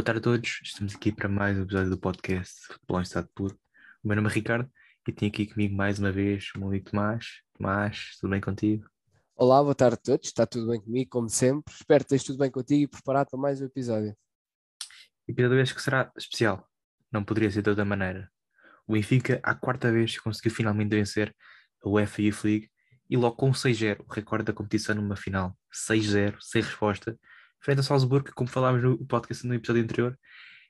Boa tarde a todos, estamos aqui para mais um episódio do podcast Futebol em Estado Puro. O meu nome é Ricardo e tenho aqui comigo mais uma vez o meu amigo Tomás. Tomás, tudo bem contigo? Olá, boa tarde a todos, está tudo bem comigo, como sempre. Espero que esteja tudo bem contigo e preparado para mais um episódio. Episódio este que será especial, não poderia ser de outra maneira. O Benfica, à quarta vez, conseguiu finalmente vencer a UEFA Youth League e logo com 6-0, o recorde da competição numa final. 6-0, sem resposta frente ao Salzburgo, como falámos no podcast no episódio anterior,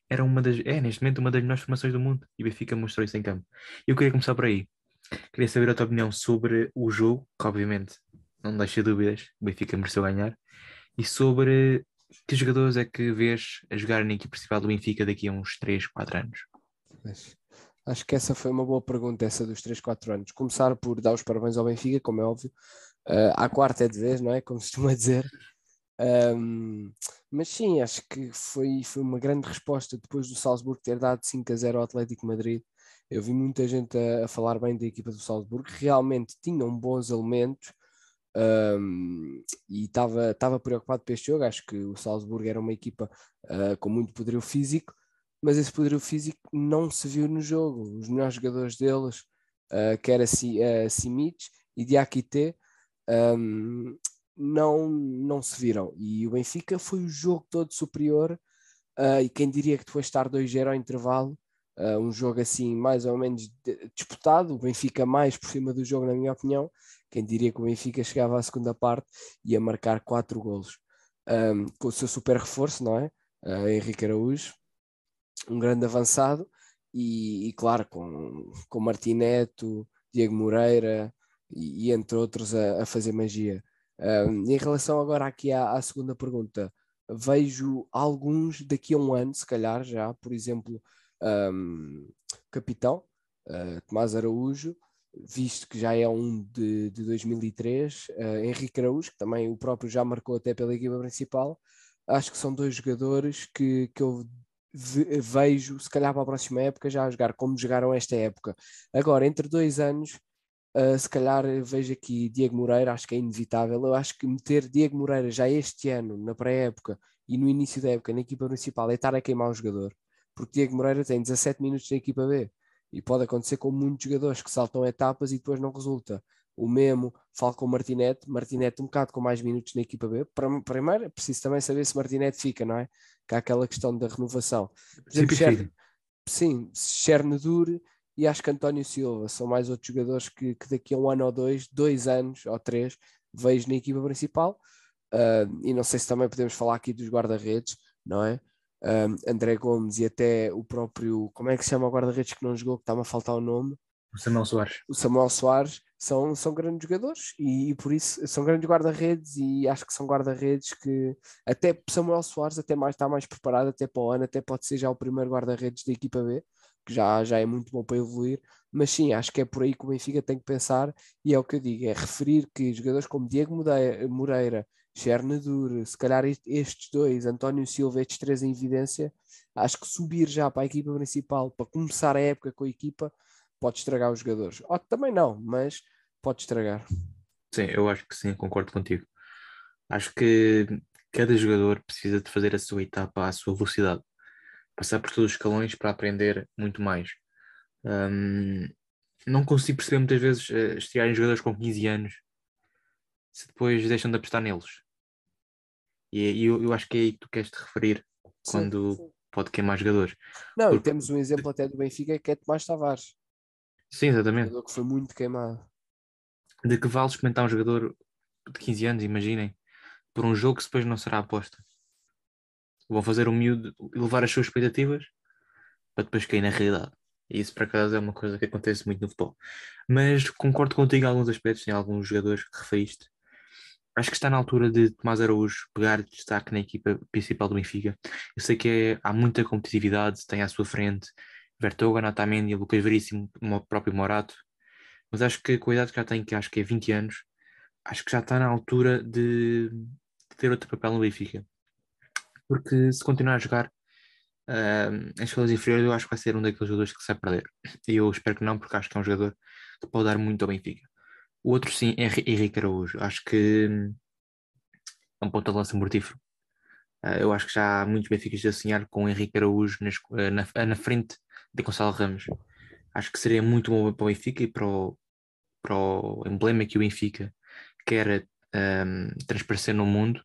era uma das, é neste momento uma das melhores formações do mundo e o Benfica mostrou isso em campo. Eu queria começar por aí. Queria saber a tua opinião sobre o jogo, que obviamente não deixa dúvidas, o Benfica mereceu ganhar, e sobre que jogadores é que vês a jogar na equipe principal do Benfica daqui a uns 3, 4 anos? Acho que essa foi uma boa pergunta, essa dos 3, 4 anos. Começar por dar os parabéns ao Benfica, como é óbvio. Uh, à quarta é de vez, não é? Como se costuma dizer. Um, mas sim, acho que foi, foi uma grande resposta depois do Salzburgo ter dado 5 a 0 ao Atlético Madrid. Eu vi muita gente a, a falar bem da equipa do Salzburgo, realmente tinham bons elementos um, e estava preocupado para este jogo. Acho que o Salzburgo era uma equipa uh, com muito poderio físico, mas esse poderio físico não se viu no jogo. Os melhores jogadores deles, uh, que era uh, Simic e Diakite, um, não, não se viram. E o Benfica foi o jogo todo superior. Uh, e quem diria que depois de estar 2-0 ao intervalo, uh, um jogo assim mais ou menos disputado, o Benfica mais por cima do jogo, na minha opinião, quem diria que o Benfica chegava à segunda parte e ia marcar 4 golos. Um, com o seu super reforço, não é? Uh, Henrique Araújo, um grande avançado, e, e claro, com, com Martineto, Diego Moreira e, e entre outros a, a fazer magia. Em relação agora aqui à, à, segunda pergunta, vejo alguns daqui a um ano, se calhar já, por exemplo, um, capitão uh, Tomás Araújo, visto que já é um de, de 2003, uh, ah, Henrique Araújo, que também o próprio já marcou até pela equipa principal, acho que são dois jogadores que, que eu vejo, se calhar para a próxima época, já a jogar como jogaram esta época. Agora, entre dois anos, Uh, se calhar vejo aqui Diego Moreira, acho que é inevitável. Eu acho que meter Diego Moreira já este ano, na pré-época e no início da época, na equipa principal, é estar a queimar o jogador. Porque Diego Moreira tem 17 minutos na equipa B e pode acontecer com muitos jogadores que saltam etapas e depois não resulta. O mesmo com Martinete, Martinete um bocado com mais minutos na equipa B. Primeiro é preciso também saber se Martinete fica, não é? Que há aquela questão da renovação. Por exemplo, sim, Chernedur e acho que António Silva são mais outros jogadores que, que daqui a um ano ou dois, dois anos ou três, vejo na equipa principal. Uh, e não sei se também podemos falar aqui dos guarda-redes, não é? André Gomes e até o próprio, como é que se chama o guarda-redes que não jogou, que está-me a faltar o nome? O Samuel Soares. O Samuel Soares são, são grandes jogadores e, e por isso são grandes guarda-redes e acho que são guarda-redes que até Samuel Soares até mais, está mais preparado até para o ano, até pode ser já o primeiro guarda-redes da equipa B que já, já é muito bom para evoluir, mas sim, acho que é por aí que o Benfica tem que pensar, e é o que eu digo, é referir que jogadores como Diego Moreira, Chernadur, se calhar estes dois, António Silva, estes três em evidência, acho que subir já para a equipa principal, para começar a época com a equipa, pode estragar os jogadores. Ou também não, mas pode estragar. Sim, eu acho que sim, concordo contigo. Acho que cada jogador precisa de fazer a sua etapa à sua velocidade passar por todos os escalões para aprender muito mais. Um, não consigo perceber muitas vezes uh, estrearem jogadores com 15 anos se depois deixam de apostar neles. E, e eu, eu, acho que é aí que tu queres te referir quando sim, pode queimar jogadores. Não, Porque... e temos um exemplo até do Benfica que é Tomás Tavares. Sim, exatamente. Um jogador que foi muito queimado. De que vale experimentar um jogador de 15 anos, imaginem, por um jogo que depois não será aposta vão fazer o miúdo elevar as suas expectativas para depois cair na realidade. E isso, por acaso, é uma coisa que acontece muito no futebol. Mas concordo contigo em alguns aspectos, em alguns jogadores que referiste. Acho que está na altura de Tomás Araújo pegar destaque na equipa principal do Benfica. Eu sei que é, há muita competitividade, tem à sua frente Vertogen, Otamendi, Lucas Veríssimo, o próprio Morato. Mas acho que com a idade que já tem, que acho que é 20 anos, acho que já está na altura de, de ter outro papel no Benfica porque se continuar a jogar uh, as escolas inferiores, eu acho que vai ser um daqueles jogadores que se vai perder. E eu espero que não, porque acho que é um jogador que pode dar muito ao Benfica. O outro, sim, é Henrique Araújo. Acho que é um ponto de lança mortífero. Uh, eu acho que já há muitos Benficas a sonhar com o Henrique Araújo nas, uh, na, na frente de Gonçalo Ramos. Acho que seria muito bom para o Benfica e para o, para o emblema que o Benfica quer um, transparecer no mundo,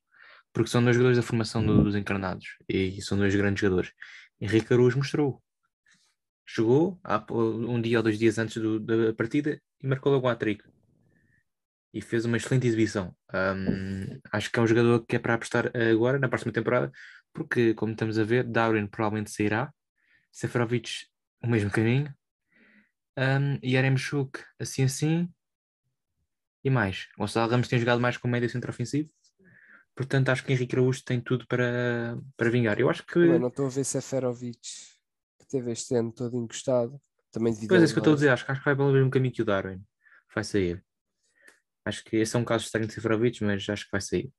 porque são dois jogadores da formação do, dos encarnados e são dois grandes jogadores. Henrique Araújo mostrou. Chegou um dia ou dois dias antes do, da partida e marcou logo o hat-trick e fez uma excelente exibição. Um, acho que é um jogador que é para apostar agora, na próxima temporada, porque, como estamos a ver, Darwin provavelmente sairá, Seferovic o mesmo caminho, um, Yaremchuk assim assim, e mais. Gonçalo Ramos tem jogado mais com médio centro ofensivo, portanto acho que Henrique Araújo tem tudo para, para vingar. Eu acho que. Eu não estou a ver Seferovic, que teve este ano todo encostado. Também devido pois é, isso que eu estou a dizer, acho, acho que vai pelo mesmo caminho que o Darwin. Vai sair. Acho que esse é um caso estranho de Seferovic, mas acho que vai sair.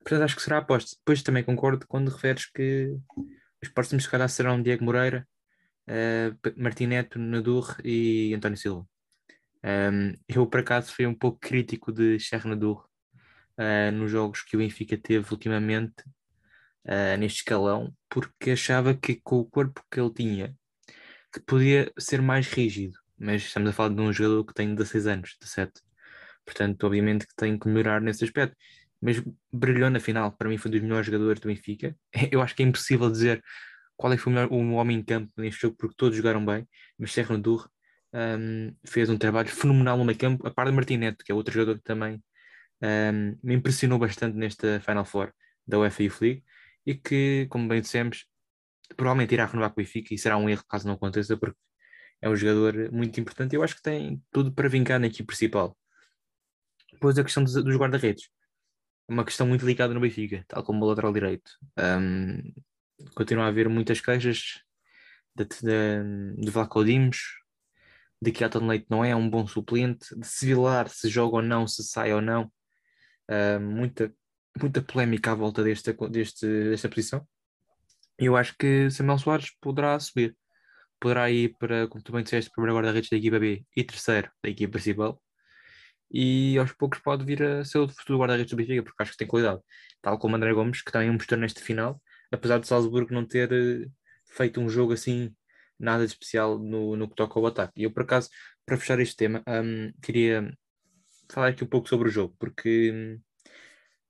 Portanto, acho que será aposta. Depois também concordo quando referes que os próximos, se calhar, serão Diego Moreira, uh, Martineto, Nadur e António Silva. Um, eu, por acaso, fui um pouco crítico de Cher Nadur uh, nos jogos que o Benfica teve ultimamente uh, neste escalão, porque achava que com o corpo que ele tinha, que podia ser mais rígido. Mas estamos a falar de um jogador que tem 16 anos, 17 Portanto, obviamente que tem que melhorar nesse aspecto. Mas brilhou na final, para mim foi um dos melhores jogadores do Benfica. Eu acho que é impossível dizer qual é que foi o, melhor, o homem em campo neste jogo, porque todos jogaram bem, mas Serra Durre um, fez um trabalho fenomenal no meio campo, a par de Martineto, que é outro jogador que também um, me impressionou bastante nesta Final Four da UEFA Youth League e que, como bem dissemos, provavelmente irá renovar com o Benfica e será um erro caso não aconteça, porque é um jogador muito importante e eu acho que tem tudo para vingar na equipe principal. Depois a questão dos, dos guarda-redes. Uma questão muito delicada no Benfica, tal como o lateral direito. Um, continua a haver muitas queixas de, de, de Vlaco Dimos, de que Aton Leite não é um bom suplente, de se Vilar se joga ou não, se sai ou não. Uh, muita, muita polémica à volta desta, deste, desta posição. E eu acho que Samuel Soares poderá subir. Poderá ir para, como tu bem disseste, primeiro guarda-redes da equipa B e terceiro da equipa principal e aos poucos pode vir a ser o futuro guarda-redes do Benfica, porque acho que tem qualidade. Tal como André Gomes, que também mostrou neste final, apesar de Salzburgo não ter uh, feito um jogo assim nada de especial no, no que toca ao ataque. E eu, por acaso, para fechar este tema, um, queria falar aqui um pouco sobre o jogo, porque um,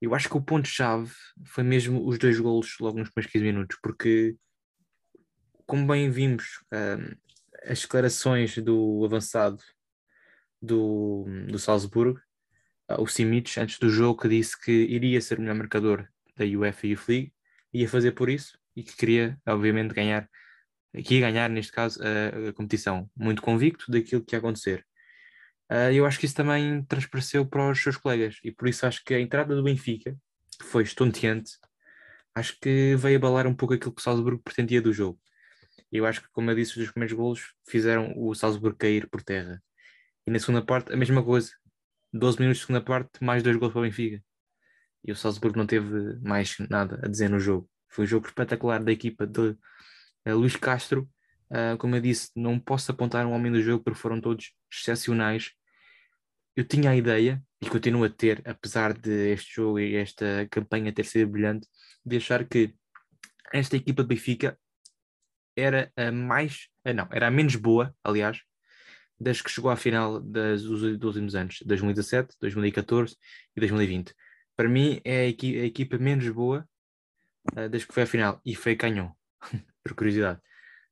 eu acho que o ponto-chave foi mesmo os dois golos logo nos primeiros 15 minutos, porque, como bem vimos, um, as declarações do avançado do, do Salzburgo, uh, o Simic, antes do jogo, que disse que iria ser o melhor marcador da UEFA Youth League, ia fazer por isso e que queria, obviamente, ganhar, que ia ganhar, neste caso, a, a competição. Muito convicto daquilo que ia acontecer. Uh, eu acho que isso também transpareceu para os seus colegas e por isso acho que a entrada do Benfica, que foi estonteante, acho que veio abalar um pouco aquilo que o Salzburgo pretendia do jogo. Eu acho que, como eu disse, os dois primeiros golos fizeram o Salzburgo cair por terra. E na segunda parte, a mesma coisa. 12 minutos de segunda parte, mais dois gols para o Benfica. E o Salzburgo não teve mais nada a dizer no jogo. Foi um jogo espetacular da equipa de uh, Luís Castro. Uh, como eu disse, não posso apontar um homem do jogo porque foram todos excepcionais. Eu tinha a ideia, e continuo a ter, apesar de este jogo e esta campanha ter sido brilhante, de achar que esta equipa de Benfica era a mais, uh, não, era a menos boa, aliás, das que chegou à final das, dos, dos últimos anos, 2017, 2014 e 2020. Para mim é a, equi a equipa menos boa uh, das que foi à final e foi Canhão, por curiosidade.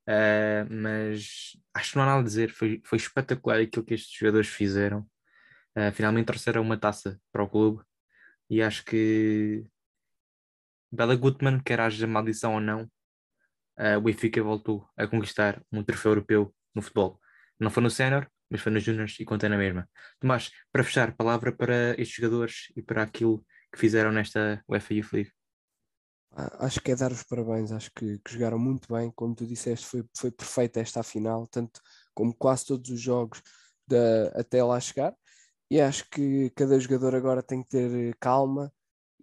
Uh, mas acho que não há nada a dizer, foi, foi espetacular aquilo que estes jogadores fizeram. Uh, finalmente trouxeram uma taça para o clube e acho que Bela Gutmann, quer haja maldição ou não, uh, o Benfica voltou a conquistar um troféu europeu no futebol. Não foi no sénior, mas foi nos juniors e contei na mesma. Tomás, para fechar, palavra para estes jogadores e para aquilo que fizeram nesta UEFA Youth League. Ah, acho que é dar os parabéns, acho que, que, jogaram muito bem, como tu disseste, foi, foi perfeita esta final, tanto como quase todos os jogos até lá chegar. E acho que cada jogador agora tem que ter calma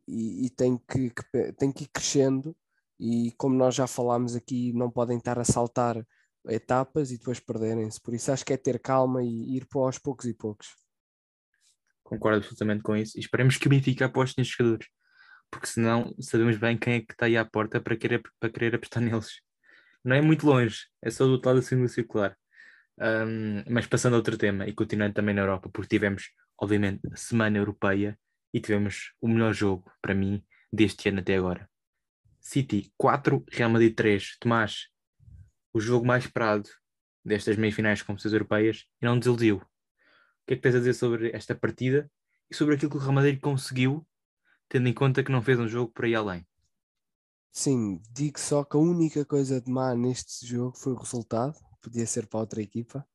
e, e tem, que, que, tem que ir crescendo. E como nós já falámos aqui, não podem estar a saltar etapas e depois perderem-se. Por isso acho que é ter calma e ir para aos poucos e poucos. Concordo absolutamente com isso. E esperemos que o Benfica aposte nestes jogadores. porque senão sabemos bem quem é que está aí à porta para querer, para querer apostar neles. Não é muito longe, é só do outro lado assim do circular. Um, mas passando a outro tema e continuando também na Europa, porque tivemos, obviamente, a Semana Europeia e tivemos o melhor jogo para mim deste ano até agora. City 4, Real Madrid 3. Tomás, o jogo mais esperado destas meias-finais de competições europeias e não desiludiu. O que é que tens a dizer sobre esta partida e sobre aquilo que o Real Madrid conseguiu, tendo em conta que não fez um jogo por aí além? Sim, digo só que a única coisa de má neste jogo foi o resultado, podia ser para outra equipa,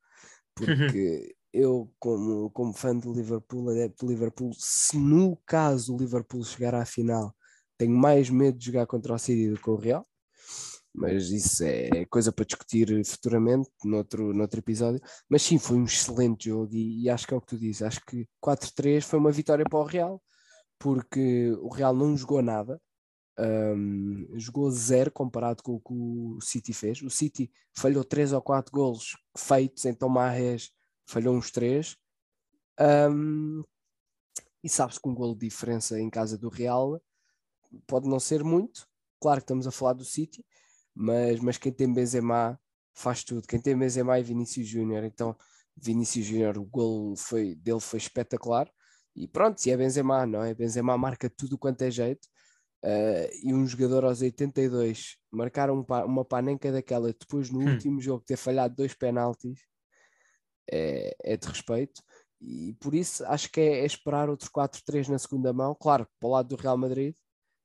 porque eu, como, como fã do Liverpool, adepto do Liverpool, se no caso o Liverpool chegar à final, tenho mais medo de jogar contra o City do que o Real, mas isso é coisa para discutir futuramente, noutro, noutro episódio. Mas sim, foi um excelente jogo e, e acho que é o que tu dizes. Acho que 4-3 foi uma vitória para o Real, porque o Real não jogou nada, um, jogou zero comparado com o que o City fez. O City falhou 3 ou 4 golos feitos, então Marres falhou uns 3. Um, e sabe-se que um golo de diferença em casa do Real pode não ser muito. Claro que estamos a falar do City, mas, mas quem tem Benzema faz tudo. Quem tem Benzema é Vinícius Júnior. Então, Vinícius Júnior, o gol foi, dele foi espetacular. E pronto, se é Benzema, não é? Benzema marca tudo quanto é jeito. Uh, e um jogador aos 82 marcar um, uma panenca daquela depois no hum. último jogo ter falhado dois penaltis é, é, de respeito e por isso acho que é, é esperar outro 4-3 na segunda mão, claro, para o lado do Real Madrid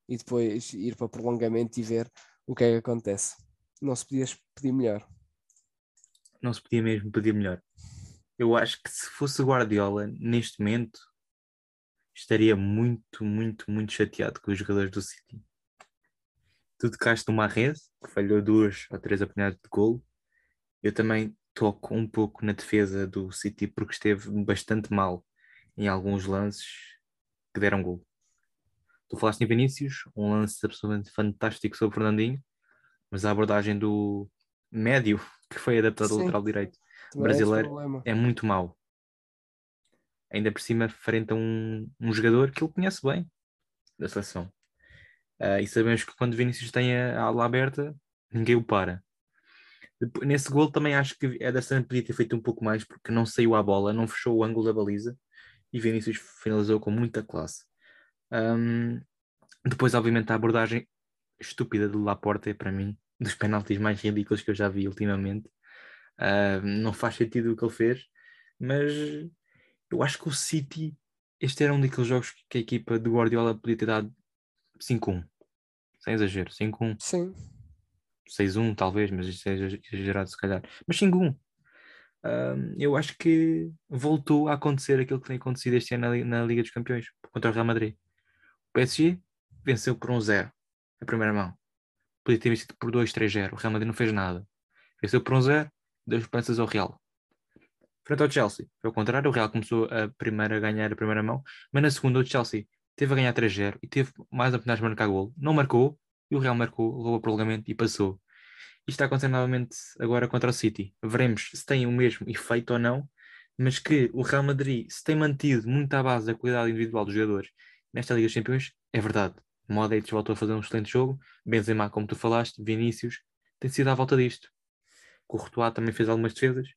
e depois ir para prolongamento e ver o que é que acontece. Não se podia pedir melhor. Não se podia mesmo pedir melhor. Eu acho que se fosse Guardiola neste momento estaria muito, muito, muito chateado com os jogadores do City. Tu tocaste numa rede, que falhou duas ou três apanhadas de gol. Eu também toco um pouco na defesa do City porque esteve bastante mal em alguns lances que deram gol. Tu falaste em Vinícius, um lance absolutamente fantástico sobre o Fernandinho, mas a abordagem do médio, que foi adaptado ao lateral direito brasileiro, é muito mau ainda por cima frente a um, um jogador que ele conhece bem da seleção. Uh, e sabemos que quando Vinícius tem a, ala aberta, ninguém o para. Nesse gol também acho que Ederson podia ter feito um pouco mais porque não saiu a bola, não fechou o ângulo da baliza e Vinícius finalizou com muita classe. Um, depois, obviamente, a abordagem estúpida do Laporte é para mim dos penaltis mais ridículos que eu já vi ultimamente. Uh, não faz sentido o que ele fez, mas eu acho que o City, este era um daqueles jogos que a equipa de Guardiola podia ter dado 5-1. Sem exagero, 5-1. Sim. 6-1 talvez, mas isto é exagerado se calhar. Mas 5-1. eu acho que voltou a acontecer aquilo que tem acontecido este ano na, na, Liga dos Campeões contra o Real Madrid. O PSG venceu por 1-0 a primeira mão. Podia ter vencido por 2-3-0. O Real Madrid não fez nada. Venceu por 1-0, deu esperanças ao Real frente ao Chelsea. Foi ao contrário, o Real começou a primeira a ganhar a primeira mão, mas na segunda o Chelsea teve a ganhar 3-0 e teve mais oportunidades de marcar gol. Não marcou e o Real marcou, levou o prolongamento e passou. Isto está acontecendo novamente agora contra o City. Veremos se tem o mesmo efeito ou não, mas que o Real Madrid se tem mantido muito à base da qualidade individual dos jogadores nesta Liga dos Campeões, é verdade. Modric voltou a fazer um excelente jogo, Benzema, como tu falaste, Vinícius, tem sido à volta disto. Courtois também fez algumas defesas,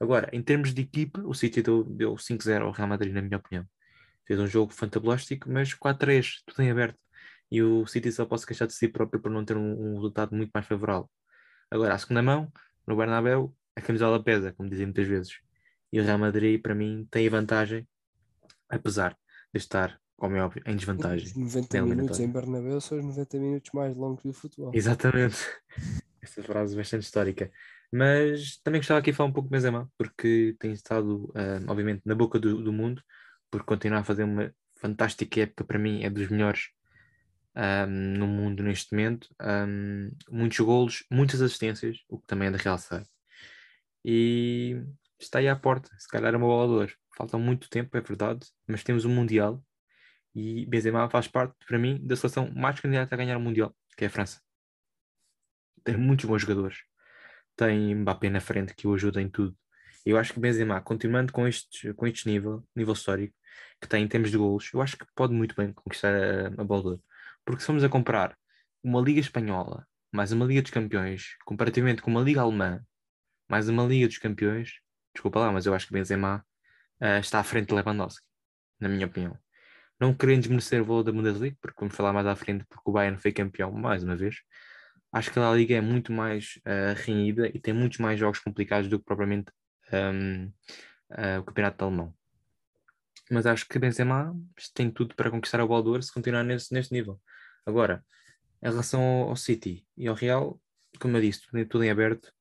Agora, em termos de equipe, o City deu, deu 5-0 ao Real Madrid, na minha opinião. Fez um jogo fantabulástico, mas 4-3, tudo em aberto. E o City só pode se queixar de si próprio por não ter um, um resultado muito mais favorável. Agora, à segunda mão, no Bernabéu, a camisola pesa, como dizem muitas vezes. E o Real Madrid, para mim, tem a vantagem, apesar de estar, como é óbvio, em desvantagem. Os 90 minutos em Bernabéu são os 90 minutos mais longos do futebol. Exatamente. Essa frase bastante histórica. Mas também gostava aqui de falar um pouco do Benzema, porque tem estado, uh, obviamente, na boca do, do, mundo, por continuar a fazer uma fantástica época, para mim, é dos melhores um, no mundo neste momento. Um, muitos golos, muitas assistências, o que também é de realçar. E está aí à porta, se calhar é uma bola de Falta muito tempo, é verdade, mas temos um Mundial e Benzema faz parte, para mim, da seleção mais candidata a ganhar o Mundial, que é a França. Tem muitos bons jogadores tem Mbappé na frente que o ajuda em tudo. Eu acho que Benzema, continuando com este, com este nível, nível histórico, que tem em termos de golos, eu acho que pode muito bem conquistar a, a bola Porque se formos a comparar uma Liga Espanhola mais uma Liga dos Campeões, comparativamente com uma Liga Alemã mais uma Liga dos Campeões, desculpa lá, mas eu acho que Benzema uh, está à frente de Lewandowski, na minha opinião. Não querendo desmerecer o valor da Bundesliga, porque vamos falar mais à frente, porque o Bayern foi campeão mais uma vez. Acho que a Liga é muito mais uh, renhida e tem muitos mais jogos complicados do que propriamente um, uh, o campeonato alemão. Mas acho que Benzema tem tudo para conquistar do ouro se continuar nesse, nesse nível. Agora, em relação ao, City e ao Real, como eu disse, tudo, tudo em aberto.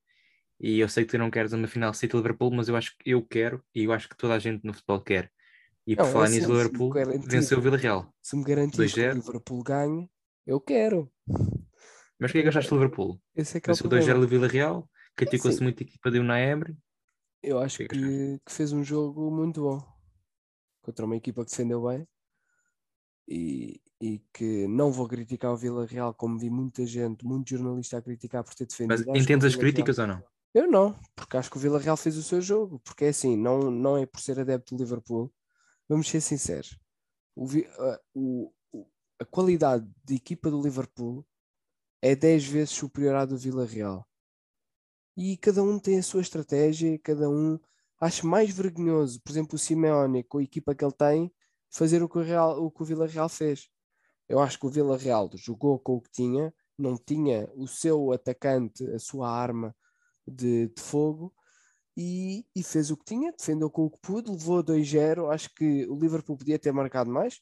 E eu sei que tu não queres uma final City-Liverpool, mas eu acho que eu quero e eu acho que toda a gente no futebol quer. E por não, falar assim, nisso, o Liverpool venceu o Villarreal. Se me garantir que o Liverpool ganhe, eu quero. Mas o que é que achaste do Liverpool? Esse é que é o 2-0 do Villarreal, criticou-se muito a equipa de Unai Emery. Eu acho que, que, que, fez um jogo muito bom contra uma equipa que defendeu bem e, e que não vou criticar o Vila Real, como vi muita gente, muito jornalista a criticar por ter defendido. Mas entendes as críticas Real... ou não? Eu não, porque acho que o Vila Real fez o seu jogo, porque é assim, não, não é por ser adepto do Liverpool, vamos ser sinceros. O, o, a qualidade de equipa do Liverpool é 10 vezes superior à do Vila Real. E cada um tem a sua estratégia, cada um acho mais vergonhoso, por exemplo, o Simeone, com a equipa que ele tem, fazer o que o, Real, o, que o Vila Real fez. Eu acho que o Vila Real jogou com o que tinha, não tinha o seu atacante, a sua arma de, de fogo, e, e, fez o que tinha, defendeu com o que pôde, levou 2-0. Acho que o Liverpool podia ter marcado mais,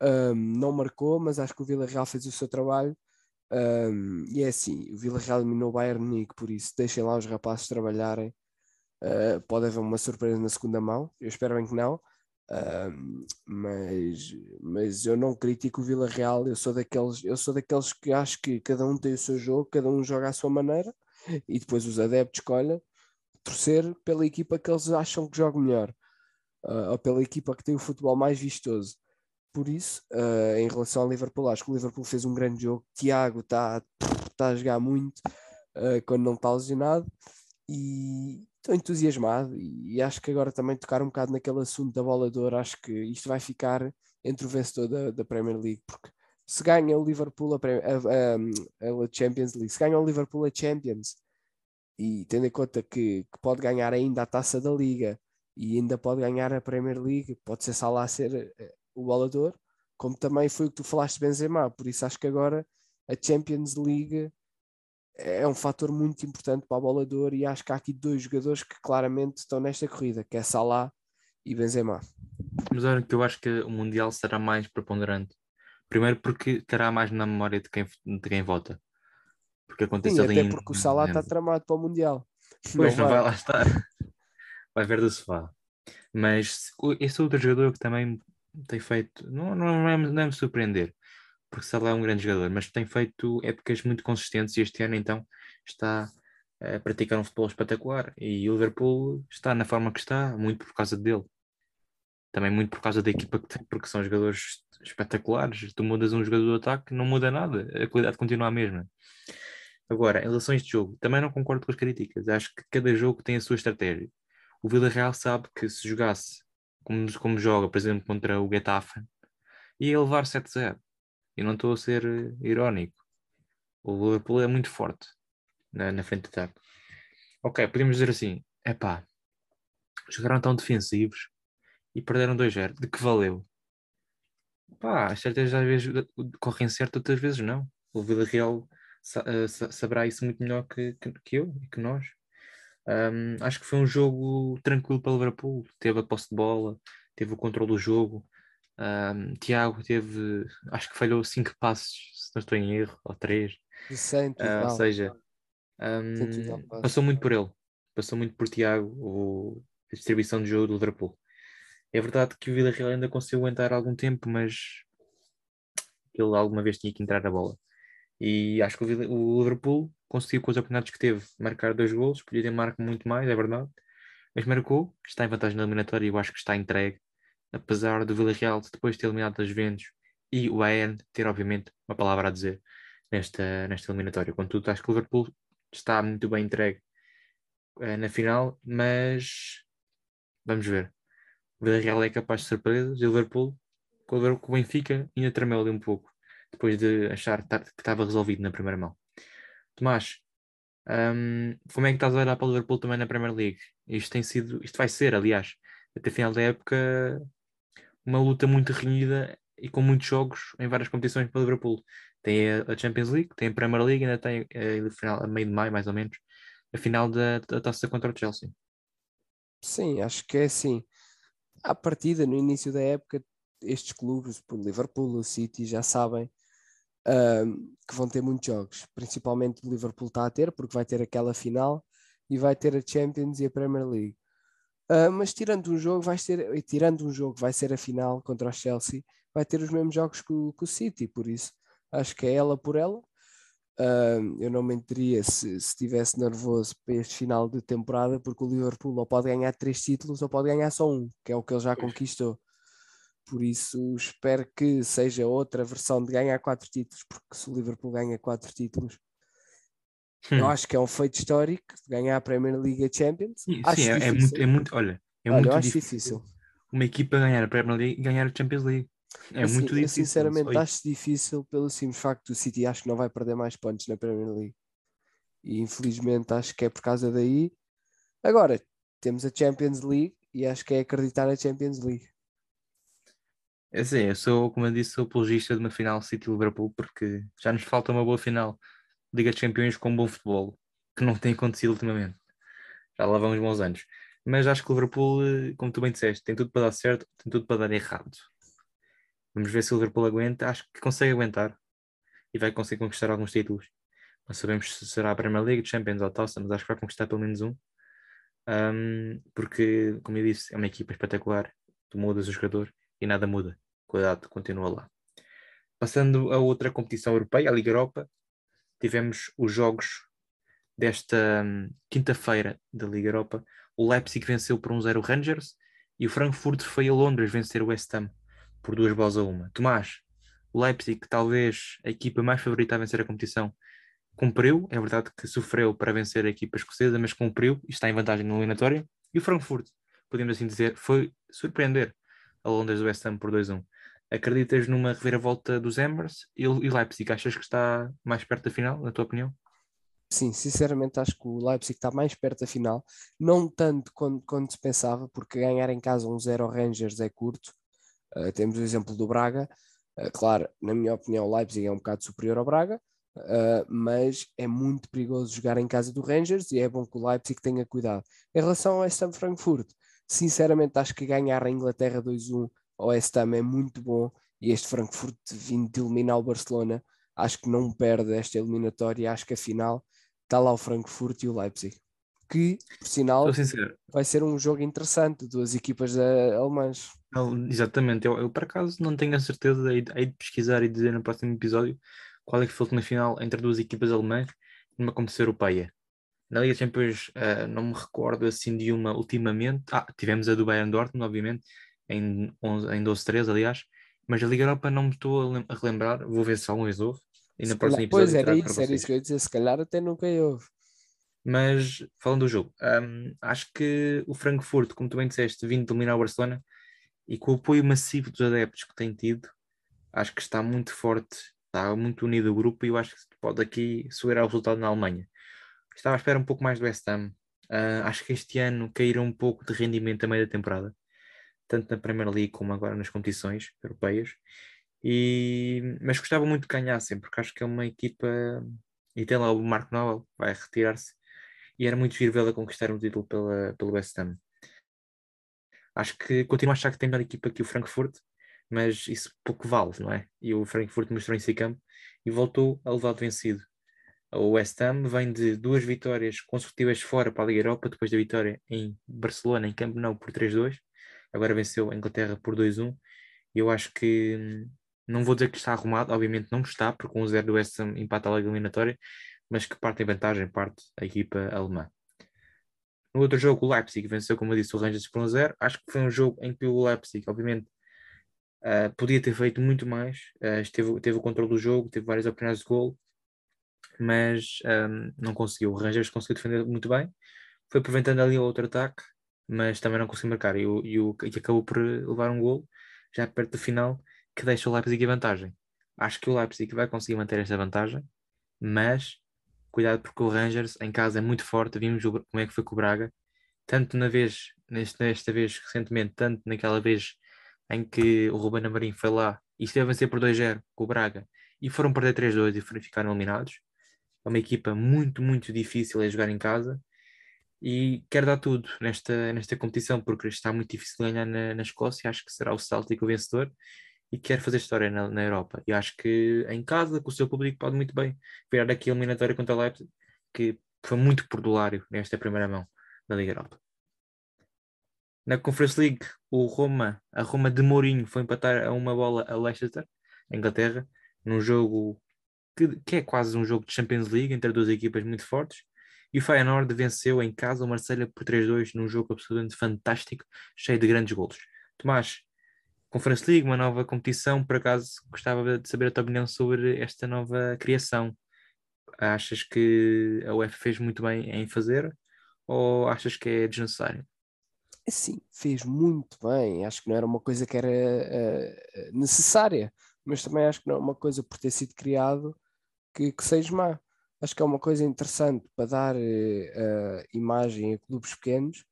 um, não marcou, mas acho que o Vila Real fez o seu trabalho. Um, e é assim: o Vila Real eliminou o Bayern Munique, por isso deixem lá os rapazes trabalharem. Uh, pode haver uma surpresa na segunda mão, eu espero bem que não. Mas, mas eu não critico o Vila Real, eu sou daqueles, eu sou daqueles que acho que cada um tem o seu jogo, cada um joga à sua maneira e depois os adeptos escolhem torcer pela equipa que eles acham que joga melhor uh, ou pela equipa que tem o futebol mais vistoso. Por isso, uh, em relação ao Liverpool, acho que o Liverpool fez um grande jogo. Tiago está tá a jogar muito quando não está lesionado e, estou entusiasmado e, acho que agora também tocar um bocado naquele assunto da bola de ouro, acho que isto vai ficar entre o vencedor da, da Premier League, porque se ganha o Liverpool a, a, a, a, Champions League, se ganha o Liverpool a Champions e tendo em conta que, que, pode ganhar ainda a taça da Liga e ainda pode ganhar a Premier League, pode ser Salah ser eh, o ouro, como também foi o que tu falaste Benzema, por isso acho que agora a Champions League é um fator muito importante para de ouro e acho que há aqui dois jogadores que claramente estão nesta corrida, que é Salah e Benzema. Mas olha que eu acho que o Mundial será mais preponderante. Primeiro porque estará mais na memória de quem, de quem vota. Porque acontece Sim, até porque o Salah está tramado para o Mundial. Pois, não, não vai. vai lá estar. Vai ver do sofá. Mas esse outro jogador que também tem feito, não, não, é, não é me surpreender, porque Salah é um grande jogador, mas tem feito épocas muito consistentes e este ano então está a praticar um futebol espetacular e o Liverpool está na forma que está, muito por causa dele. Também muito por causa da equipa que tem, porque são jogadores espetaculares. Tu mudas um jogador do ataque, não muda nada, a qualidade continua a mesma. Agora, em relação a este jogo, também não concordo com as críticas. Acho que cada jogo tem a sua estratégia. O Villarreal sabe que se jogasse como, como joga, por exemplo, contra o Getafe, ia levar 7-0 e não estou a ser eh, irónico. O Liverpool é muito forte na, na frente de ataque. Ok, podemos dizer assim: é pá, jogaram tão defensivos e perderam 2-0. De que valeu? Pá, as certezas às vezes correm certo, outras vezes não. O Villarreal uh, saberá isso muito melhor que, que, que eu e que nós. Um, acho que foi um jogo tranquilo para o Liverpool. Teve a posse de bola, teve o controle do jogo, um, Tiago teve, acho que falhou cinco passos, se não estou em erro, ou três. Uh, ou seja, um, passou muito por ele, passou muito por Tiago, o, a distribuição de jogo do Liverpool. É verdade que o Vila Real ainda conseguiu aguentar algum tempo, mas ele alguma vez tinha que entrar a bola. E acho que o Liverpool conseguiu com os oportunidades que teve marcar dois gols, podia ter marcado muito mais, é verdade, mas marcou, está em vantagem na eliminatória e eu acho que está entregue apesar do Villarreal depois ter eliminado as Juventus e o Bayern ter obviamente uma palavra a dizer nesta, nesta eliminatória. Contudo, acho que o Liverpool está muito bem entregue uh, na final, mas vamos ver. O Villarreal é capaz de surpresas e o Liverpool, com o Benfica, ainda tremeu ali um pouco. depois de achar que estava resolvido na primeira mão. Tomás, um, como é que estás a olhar para o Liverpool também na Premier League? Isto tem sido, isto vai ser, aliás, até final da época, uma luta muito renhida e com muitos jogos em várias competições para o Liverpool. Tem a Champions League, tem a Premier League, ainda tem a, a, final, a meio de maio, mais ou menos, a final da, da taça contra o Chelsea. Sim, acho que é assim. À partida, no início da época, estes clubes, o Liverpool, o City, já sabem um, que vão ter muitos jogos. Principalmente o Liverpool está a ter, porque vai ter aquela final e vai ter a Champions e a Premier League. Uh, mas tirando um jogo, vai ser, tirando um jogo, vai ser a final contra o Chelsea, vai ter os mesmos jogos que o, que o City, por isso acho que é ela por ela. Uh, eu não mentiria se estivesse nervoso para este final de temporada, porque o Liverpool ou pode ganhar três títulos ou pode ganhar só um, que é o que ele já conquistou. Por isso espero que seja outra versão de ganhar quatro títulos, porque se o Liverpool ganha quatro títulos, hum. eu acho que é um feito histórico ganhar a Premier League e Champions. Sim, sim é, é, muito, é muito, olha, é olha, muito difícil, difícil, uma equipa ganhar a Premier League e ganhar a Champions League. É assim, muito difícil. Eu sinceramente acho difícil pelo simples facto do City acho que não vai perder mais pontos na Premier League. E infelizmente acho que é por causa daí. Agora, temos a Champions League e acho que é acreditar na Champions League. É assim, eu sou, como eu disse, sou apologista de uma final City-Liverpool porque já nos falta uma boa final Liga de Campeões com bom futebol, que não tem acontecido ultimamente. Já lá vão uns bons anos. Mas acho que o Liverpool, eh, como tu bem disseste, tem tudo para dar certo, tem tudo para dar errado. Vamos ver se o Liverpool aguenta. Acho que consegue aguentar e vai conseguir conquistar alguns títulos. Não sabemos se será a Premier League, Champions ou Taça, mas acho que vai conquistar pelo menos um. um porque, como eu disse, é uma equipa espetacular. Tu mudas o jogador e nada muda. Cuidado, continua lá. Passando a outra competição europeia, a Liga Europa, tivemos os jogos desta um, quinta-feira da Liga Europa. O Leipzig venceu por 1-0 um o Rangers e o Frankfurt foi a Londres vencer o West Ham por duas bolas a uma. Tomás, o Leipzig, talvez a equipa mais favorita a vencer a competição, cumpriu. É verdade que sofreu para vencer a equipa escocesa, mas cumpriu e está em vantagem na eliminatória. E o Frankfurt, podemos assim dizer, foi surpreender a Londres do West Ham por 2-1. Acreditas numa reviravolta dos Embers e Leipzig? Achas que está mais perto da final, na tua opinião? Sim, sinceramente acho que o Leipzig está mais perto da final, não tanto quando, quando se pensava, porque ganhar em casa um 0 Rangers é curto. Uh, temos o exemplo do Braga. Uh, claro, na minha opinião, o Leipzig é um bocado superior ao Braga, uh, mas é muito perigoso jogar em casa do Rangers e é bom que o Leipzig tenha cuidado. Em relação ao West Ham Frankfurt, sinceramente acho que ganhar a Inglaterra 2-1 ao West Ham é muito bom. E este Frankfurt vindo de eliminar o Barcelona acho que não perde esta eliminatória. Acho que a final está lá o Frankfurt e o Leipzig que por sinal vai ser um jogo interessante duas equipas alemãs. Não, exatamente, eu, eu por acaso não tenho a certeza. Hei, de pesquisar e dizer no próximo episódio qual é que foi a última final entre duas equipas alemãs numa competição europeia na Liga Champions uh, não me recordo assim de uma ultimamente. Ah, tivemos a do Bayern Dortmund, obviamente, em, 11, em 12-13, aliás. Mas a Liga Europa não me estou a relembrar. Vou ver se algum houve. E na próxima. Pois era isso, era isso que eu ia dizer. Se calhar até nunca houve. Mas falando do jogo, um, acho que o Frankfurt, como tu bem disseste, vindo dominar o Barcelona e com o apoio massivo dos adeptos que tem tido, acho que está muito forte, está muito unido o grupo e eu acho que pode aqui segurar o resultado na Alemanha. Estava à espera um pouco mais do West Ham. Uh, acho que este ano caíram um pouco de rendimento meio da temporada, tanto na Premier League como agora nas competições europeias. E... Mas gostava muito de ganhar sempre, porque acho que é uma equipa. E tem lá o Marco Nobel, vai retirar-se. E era muito giro vê-la conquistar um título pela, pelo West Ham. Acho que continuo a achar que tem melhor equipa que o Frankfurt, mas isso pouco vale, não é? E o Frankfurt mostrou em si campo e voltou a levar de vencido. O West Ham vem de duas vitórias consecutivas fora para a Liga Europa, depois da vitória em Barcelona, em Camp Nou, por 3-2. Agora venceu a Inglaterra por 2-1. E eu acho que, hum, não vou dizer que está arrumado, obviamente não está, porque um 0 do West Ham empata a Liga Eliminatória, mas que parte em vantagem, parte a equipa alemã. No outro jogo, o Leipzig venceu, como eu disse, o Rangers por 1-0. Acho que foi um jogo em que o Leipzig, obviamente, uh, podia ter feito muito mais. Uh, esteve, teve o controle do jogo, teve várias oportunidades de gol, mas um, não conseguiu. O Rangers conseguiu defender muito bem, foi aproveitando ali o outro ataque, mas também não conseguiu marcar e, o, e, o, e acabou por levar um gol já perto do final que deixa o Leipzig em vantagem. acho que o Leipzig vai conseguir manter esta vantagem, mas cuidado porque o Rangers em casa é muito forte, vimos como é que foi com o Braga, tanto na vez, nesta, nesta vez recentemente, tanto naquela vez em que o Ruben Amorim foi lá e esteve a vencer por 2-0 com o Braga e foram perder 3-2 e ficaram eliminados. É uma equipa muito, muito difícil a jogar em casa e quer dar tudo nesta, nesta competição porque está muito difícil ganhar na, na Escócia. Acho que será o Celtic o vencedor e quer fazer história na, na Europa. E acho que em casa, com o seu público, pode muito bem virar aqui a eliminatória contra o Leipzig, que foi muito perdulário nesta primeira mão da Liga Europa. Na Conference League, o Roma, a Roma de Mourinho foi empatar a uma bola a Leicester, Inglaterra, num jogo que, que, é quase um jogo de Champions League entre duas equipas muito fortes. E o Feyenoord venceu em casa o Marselha por 3-2 num jogo absolutamente fantástico, cheio de grandes golos. Tomás, Conference League, uma nova competição, por acaso gostava de saber a tua opinião sobre esta nova criação. Achas que a UEFA fez muito bem em fazer ou achas que é desnecessário? Sim, fez muito bem. Acho que não era uma coisa que era uh, necessária, mas também acho que não é uma coisa por ter sido criado que, que seja má. Acho que é uma coisa interessante para dar uh, imagem a clubes pequenos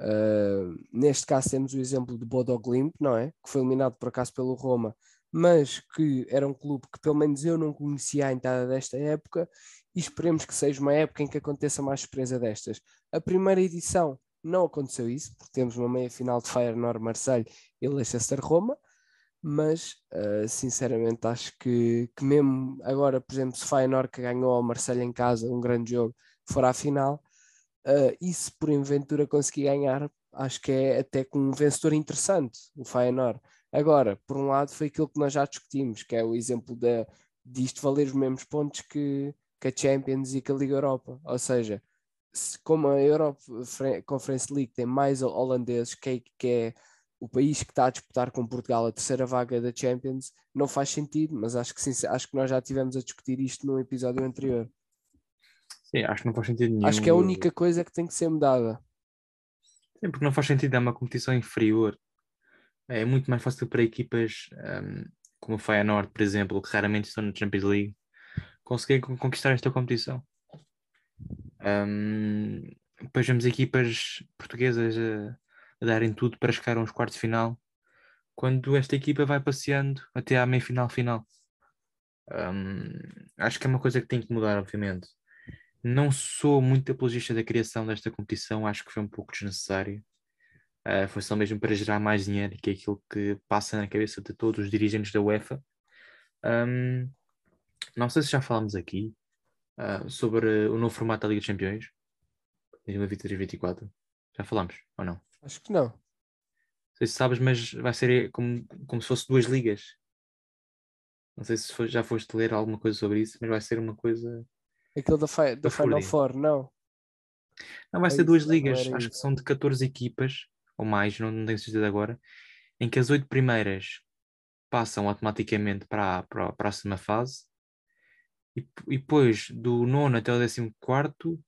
Uh, neste caso temos o exemplo do Bodo Glimt, não é? Que foi eliminado por acaso pelo Roma, mas que era um clube que pelo menos eu não conhecia a entrada desta época e esperemos que seja uma época em que aconteça mais surpresa destas. A primeira edição não aconteceu isso, porque temos uma meia final de Feyenoord Marseille e Leicester Roma, mas uh, sinceramente acho que, que mesmo agora, por exemplo, se Feyenoord que ganhou ao Marseille em casa, um grande jogo, for à final, Uh, e se porventura conseguir ganhar, acho que é até com um vencedor interessante, o Feyenoord. Agora, por um lado, foi aquilo que nós já discutimos, que é o exemplo de, isto valer os mesmos pontos que, que a Champions e que a Liga Europa. Ou seja, se, como a Europa Conference League tem mais holandeses, que é, que é o país que está a disputar com Portugal a terceira vaga da Champions, não faz sentido, mas acho que, sim, acho que nós já tivemos a discutir isto no episódio anterior. Sim, acho que não faz sentido nenhum. Acho que é a única coisa que tem que ser mudada. Sim, porque não faz sentido, é uma competição inferior. É muito mais fácil para equipas um, como o Feyenoord, por exemplo, que raramente estão na Champions League, conseguirem conquistar esta competição. Um, depois vemos equipas portuguesas a, a, darem tudo para chegar aos quartos de final, quando esta equipa vai passeando até à meia final final. Um, acho que é uma coisa que tem que mudar, obviamente. Não sou muito apologista da criação desta competição, acho que foi um pouco desnecessário. Uh, foi só mesmo para gerar mais dinheiro, que é aquilo que passa na cabeça de todos os dirigentes da UEFA. Um, não sei se já falámos aqui uh, sobre o novo formato da Liga dos Campeões, 2023-2024. Já falámos, ou não? Acho que não. Não sei se sabes, mas vai ser como, como se fosse duas ligas. Não sei se já foste ler alguma coisa sobre isso, mas vai ser uma coisa da, fi da Final Four, não. Não, vai é ser duas ligas, acho isso. que são de 14 equipas, ou mais, não, não tenho certeza agora, em que as oito primeiras passam automaticamente para a, para a próxima fase e, e depois do nono até o décimo quarto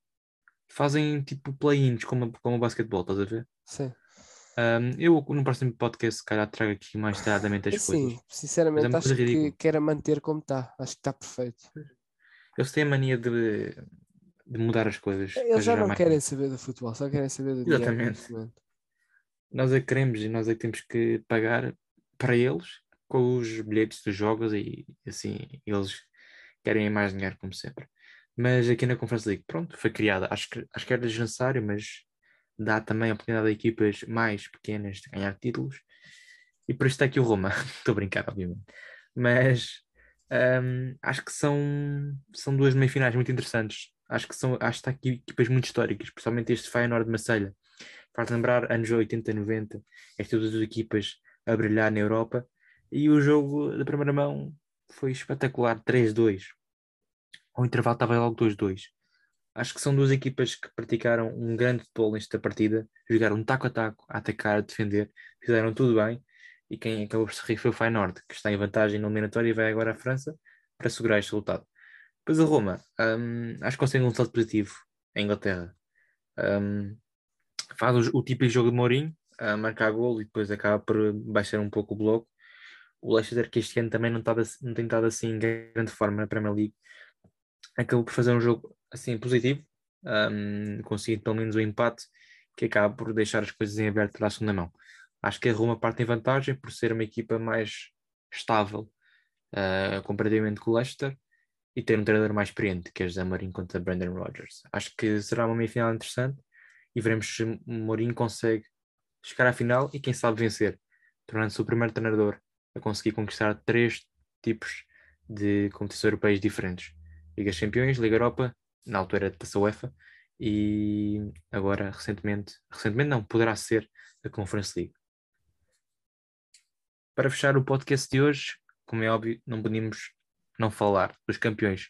fazem tipo play-ins como, como o basquetebol, estás a ver? Sim. Um, eu no próximo podcast se calhar trago aqui mais detalhadamente as Sim, coisas. sinceramente é acho que quero manter como está, acho que está perfeito. Eles têm a mania de, de mudar as coisas. Eles já não mais. querem saber do futebol, só querem saber do Exatamente. Dinheiro, nós é que queremos e nós é que temos que pagar para eles com os bilhetes dos jogos e assim eles querem mais dinheiro como sempre. Mas aqui na Conference League, pronto, foi criada. Acho que, acho que era desnecessário, mas dá também a oportunidade a equipas mais pequenas de ganhar títulos. E por isso está aqui o Roma. Estou a brincar, obviamente. Mas um, acho que são, são duas meias-finais muito interessantes. Acho que são acho que está aqui equipas muito históricas, principalmente este Feyenoord de Marselha. Faz lembrar anos 80, 90, estas duas equipas a brilhar na Europa. E o jogo da primeira mão foi espetacular, 3-2. Ao intervalo estava logo 2-2. Acho que são duas equipas que praticaram um grande futebol nesta partida, jogaram taco a taco, a atacar, a defender, fizeram tudo bem e quem acabou por se rir foi o Feyenoord, que está em vantagem na eliminatória e vai agora à França para segurar este resultado. Depois a Roma, um, acho que consegue um salto positivo em Inglaterra. Um, faz o, o típico jogo de Mourinho, a marcar golo e depois acaba por baixar um pouco o bloco. o Leicester, que este ano também não, estava, não tem estado assim em grande forma na Premier League, acabou por fazer um jogo assim positivo, um, conseguindo pelo menos o um empate, que acaba por deixar as coisas em aberto para a segunda mão. Acho que a Roma parte em vantagem por ser uma equipa mais estável uh, comparativamente com o Leicester e ter um treinador mais experiente, que é José Mourinho contra Brandon Rodgers. Acho que será uma meia-final interessante e veremos se Mourinho consegue chegar à final e quem sabe vencer, tornando-se o primeiro treinador a conseguir conquistar três tipos de competições europeias diferentes. Liga Campeões, Liga Europa, na altura da UEFA, e agora recentemente, recentemente não, poderá ser a Conference League. Para fechar o podcast de hoje, como é óbvio, não podemos não falar dos campeões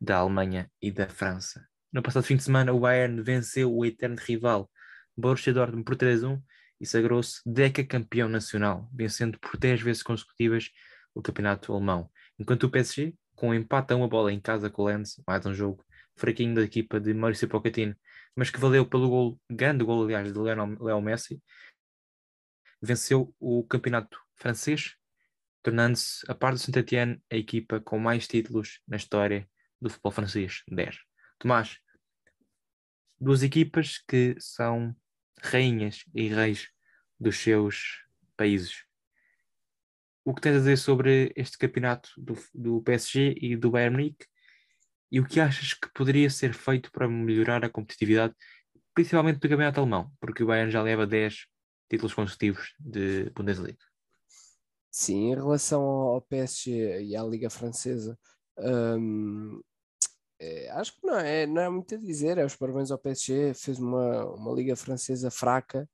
da Alemanha e da França. No passado fim de semana, o Bayern venceu o eterno rival Borussia Dortmund por 3-1 e sagrou-se campeão nacional, vencendo por 10 vezes consecutivas o campeonato alemão. Enquanto o PSG, com um empate a uma bola em casa com o Lens, mais um jogo fraquinho da equipa de Maurício Pochettino, mas que valeu pelo gol, grande gol, aliás, de Leo Messi, venceu o campeonato francês, tornando-se, a par do Saint-Étienne, a equipa com mais títulos na história do futebol francês, 10. Tomás, duas equipas que são rainhas e reis dos seus países. O que tens a dizer sobre este campeonato do, do PSG e do Bayern Munique e o que achas que poderia ser feito para melhorar a competitividade, principalmente do campeonato alemão, porque o Bayern já leva 10 títulos consecutivos de Bundesliga. Sim, em relação ao PSG e à Liga Francesa, hum, é, acho que não é, não é muito a dizer. É os parabéns ao PSG, fez uma, uma Liga Francesa fraca,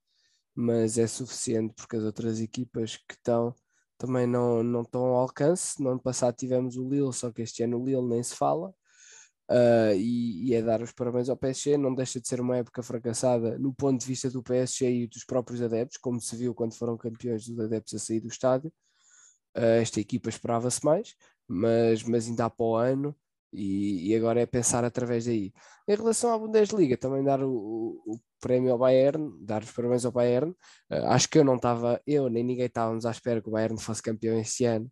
mas é suficiente porque as outras equipas que estão também não, não estão ao alcance. No ano passado tivemos o Lille, só que este ano o Lille nem se fala. Uh, e, e, é dar os parabéns ao PSG. Não deixa de ser uma época fracassada no ponto de vista do PSG e dos próprios adeptos, como se viu quando foram campeões dos adeptos a sair do estádio. Uh, esta equipa esperava-se mais, mas, mas ainda há para o ano e, e, agora é pensar através daí. Em relação à Bundesliga, também dar o, o, prémio ao Bayern, dar os parabéns ao Bayern. Uh, acho que eu não estava, eu nem ninguém estávamos à espera que o Bayern fosse campeão este ano.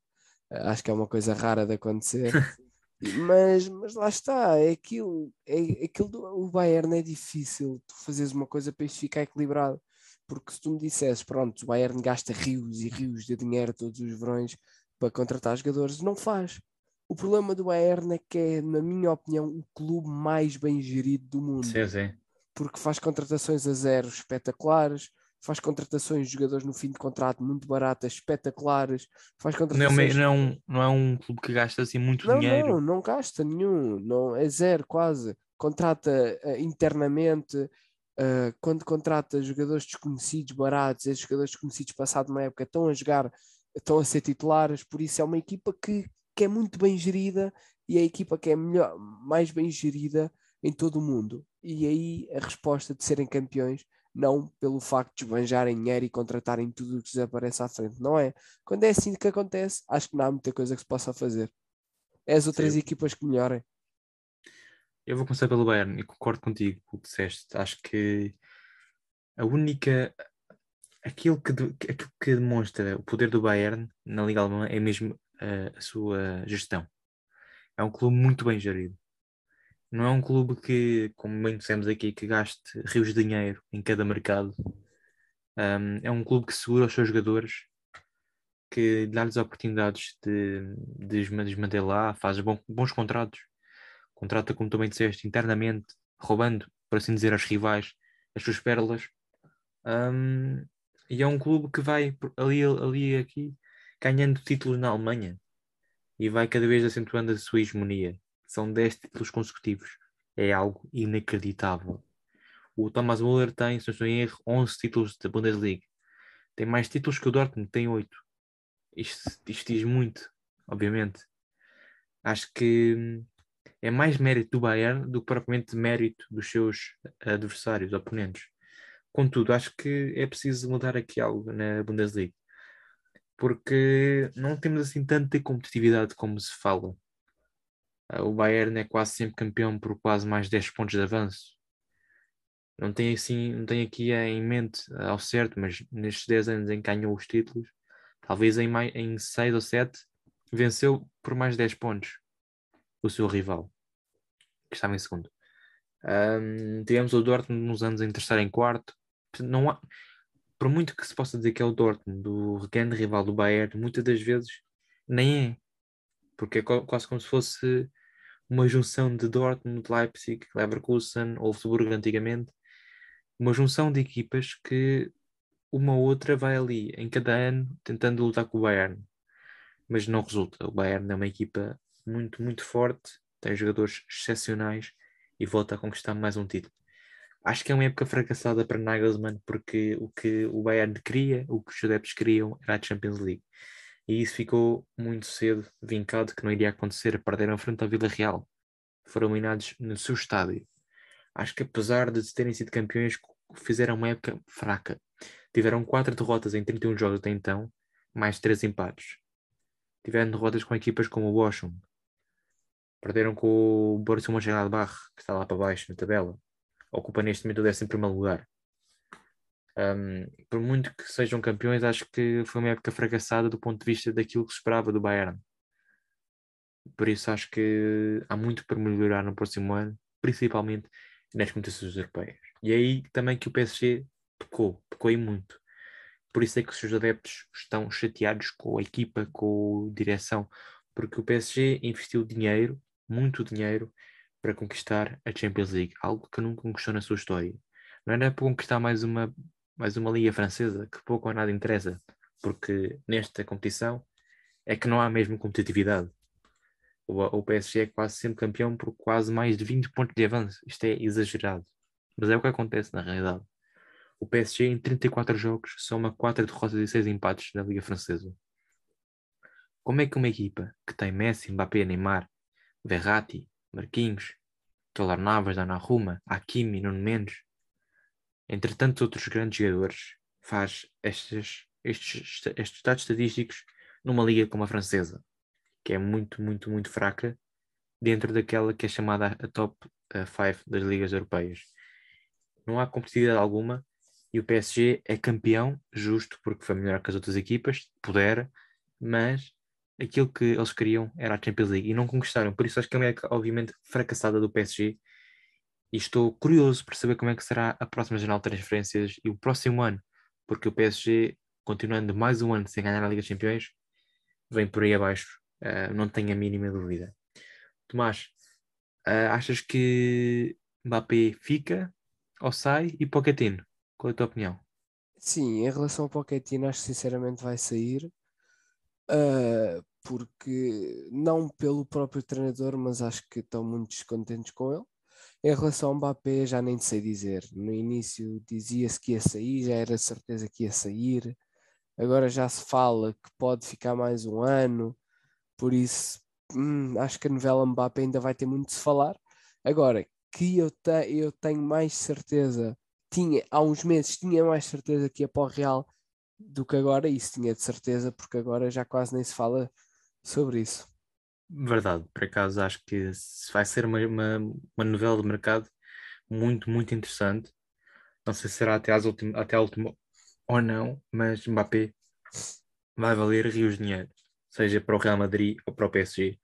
Uh, acho que é uma coisa rara de acontecer. mas, mas lá está, é aquilo, é, aquilo do, o Bayern é difícil tu fazeres uma coisa para isto ficar equilibrado. Porque se tu me dissesses, pronto, o Bayern gasta rios e rios de dinheiro todos os verões para contratar jogadores, não faz o problema do Bayern é que é, na minha opinião, o clube mais bem gerido do mundo. Sim, sim. Porque faz contratações a zero espetaculares, faz contratações de jogadores no fim de contrato muito baratas, espetaculares, faz contratações... Não é, não, não é um clube que gasta assim muito não, dinheiro. Não, não gasta nenhum, não, é zero quase. Contrata uh, internamente, uh, quando contrata jogadores desconhecidos, baratos, esses jogadores desconhecidos passado uma época estão a jogar, estão a ser titulares, por isso é uma equipa que que é muito bem gerida e é a equipa que é melhor, mais bem gerida em todo o mundo. E aí a resposta de serem campeões, não pelo facto de esbanjarem dinheiro e contratarem tudo o que lhes aparece à frente, não é? Quando é assim que acontece, acho que não há muita coisa que se possa fazer. É as outras Sim. equipas que melhorem. Eu vou começar pelo Bayern e concordo contigo com o que disseste. Acho que a única. Aquilo que, aquilo que demonstra o poder do Bayern na Liga Alemã é mesmo a, a sua gestão. É um clube muito bem gerido. Não é um clube que, como bem dissemos aqui, que gaste rios de dinheiro em cada mercado. Um, é um clube que segura os seus jogadores, que dá-lhes oportunidades de, de desmantelar, faz bom, bons contratos. Contrata, como também disseste, internamente, roubando, por assim dizer, aos rivais as suas pérolas. Um, e é um clube que vai ali, ali aqui ganhando títulos na Alemanha e vai cada vez acentuando a sua hegemonia. São 10 títulos consecutivos. É algo inacreditável. O Thomas Müller tem, se não estou em erro, 11 títulos da Bundesliga. Tem mais títulos que o Dortmund, tem 8. Isto, isto diz muito, obviamente. Acho que hum, é mais mérito do Bayern do que propriamente mérito dos seus adversários, oponentes. Contudo, acho que é preciso mudar aqui algo na Bundesliga porque não temos assim tanta competitividade como se fala. Ah, o Bayern é quase sempre campeão por quase mais 10 pontos de avanço. Não tem assim, não tem aqui em mente ao certo, mas nestes 10 anos em que ganhou os títulos, talvez em, mais, em 6 ou 7, venceu por mais 10 pontos o seu rival, que estava em segundo. Um, tivemos o Dortmund nos anos em terceiro e quarto. Não há, por muito que se possa dizer que é o Dortmund, o grande rival do Bayern, muitas das vezes nem é. Porque é quase como se fosse uma junção de Dortmund, Leipzig, Leverkusen, Wolfsburg antigamente. Uma junção de equipas que uma ou outra vai ali em cada ano tentando lutar com o Bayern. Mas não resulta. O Bayern é uma equipa muito, muito forte, tem jogadores excepcionais e volta a conquistar mais um título. Acho que é uma época fracassada para Nagelsmann porque o que o Bayern queria, o que os adeptos queriam era a Champions League. E isso ficou muito cedo vincado que não iria acontecer. Perderam frente à Vila Real. Foram eliminados no seu estádio. Acho que apesar de terem sido campeões, fizeram uma época fraca. Tiveram quatro derrotas em 31 jogos até então, mais três empates. Tiveram derrotas com equipas como o Bochum, Perderam com o Borussia Mönchengladbach, que está lá para baixo na tabela. Ocupa neste momento o 11 lugar. Um, por muito que sejam campeões, acho que foi uma época fracassada do ponto de vista daquilo que se esperava do Bayern. Por isso acho que há muito para melhorar no próximo ano, principalmente nas competições europeias. E é aí também que o PSG pecou, pecou aí muito. Por isso é que os seus adeptos estão chateados com a equipa, com a direção, porque o PSG investiu dinheiro muito dinheiro para conquistar a Champions League, algo que nunca conquistou na sua história. Não era para conquistar mais uma, mais uma liga francesa, que pouco ou nada interessa, porque nesta competição é que não há mesmo competitividade. O, o PSG é quase sempre campeão por quase mais de 20 pontos de avanço. Isto é exagerado. Mas é o que acontece na realidade. O PSG em 34 jogos soma 4 derrotas e 6 empates na Liga Francesa. Como é que uma equipa que tem Messi, Mbappé, Neymar, Verratti, Marquinhos, Keylor Navas, Donnarumma, Hakimi, Nuno Mendes, entre tantos outros grandes jogadores, faz estes, estes, estes dados estatísticos numa liga como a francesa, que é muito, muito, muito fraca dentro daquela que é chamada a top 5 uh, das ligas europeias. Não há competitividade alguma e o PSG é campeão justo porque foi melhor que as outras equipas, pudera, mas aquilo que eles queriam era a Champions League e não conquistaram. Por isso acho que é uma obviamente, fracassada do PSG. E estou curioso por saber como é que será a próxima janela de transferências e o próximo ano, porque o PSG, continuando mais um ano sem ganhar a Liga dos Campeões, vem por aí abaixo, uh, não tenho a mínima dúvida. Tomás, uh, achas que Mbappé fica ou sai e Pochettino? Qual é a tua opinião? Sim, em relação ao Pochettino, acho que sinceramente vai sair. Uh, porque não pelo próprio treinador, mas acho que estão muito descontentes com ele. Em relação ao Mbappé, já nem sei dizer. No início dizia-se que ia sair, já era certeza que ia sair. Agora já se fala que pode ficar mais um ano, por isso hum, acho que a novela Mbappé ainda vai ter muito de se falar. Agora, que eu, te, eu tenho mais certeza, tinha há uns meses tinha mais certeza que ia para o Real do que agora, isso tinha de certeza, porque agora já quase nem se fala sobre isso. Verdade, por acaso acho que vai ser uma, uma, uma novela de mercado muito, muito interessante. Não sei se será até, às ultim, até a última ou não, mas Mbappé vai valer rios de dinheiro, seja para o Real Madrid ou para o PSG.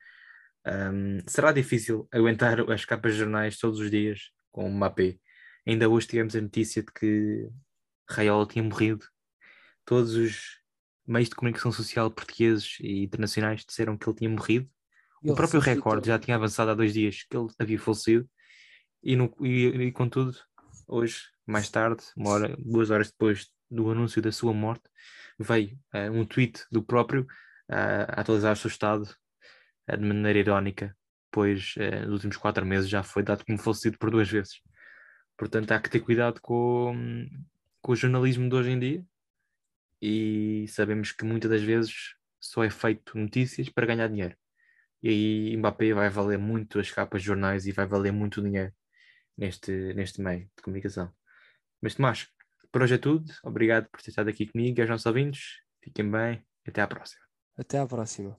Um, será difícil aguentar as capas de jornais todos os dias com o Mbappé. Ainda hoje tivemos a notícia de que Raiola tinha morrido. Todos os meios de comunicação social portugueses e internacionais disseram que ele tinha morrido. Ele o próprio recorde já tinha avançado há dois dias que ele havia falecido. E, no, e, e contudo, hoje, mais tarde, uma hora, duas horas depois do anúncio da sua morte, veio uh, um tweet do próprio uh, a atualizar o seu estado uh, de maneira irónica, pois nos últimos quatro meses já foi dado como falecido por duas vezes. Portanto, há que ter cuidado com, com o jornalismo de hoje em dia e sabemos que muitas das vezes só é feito notícias para ganhar dinheiro. E Mbappé vai valer muito as capas de jornais e vai valer muito dinheiro neste, neste meio de comunicação. Mas Tomás, por hoje é tudo. Obrigado por ter estado aqui comigo e aos nossos ouvintes. Fiquem bem e até à próxima. Até à próxima.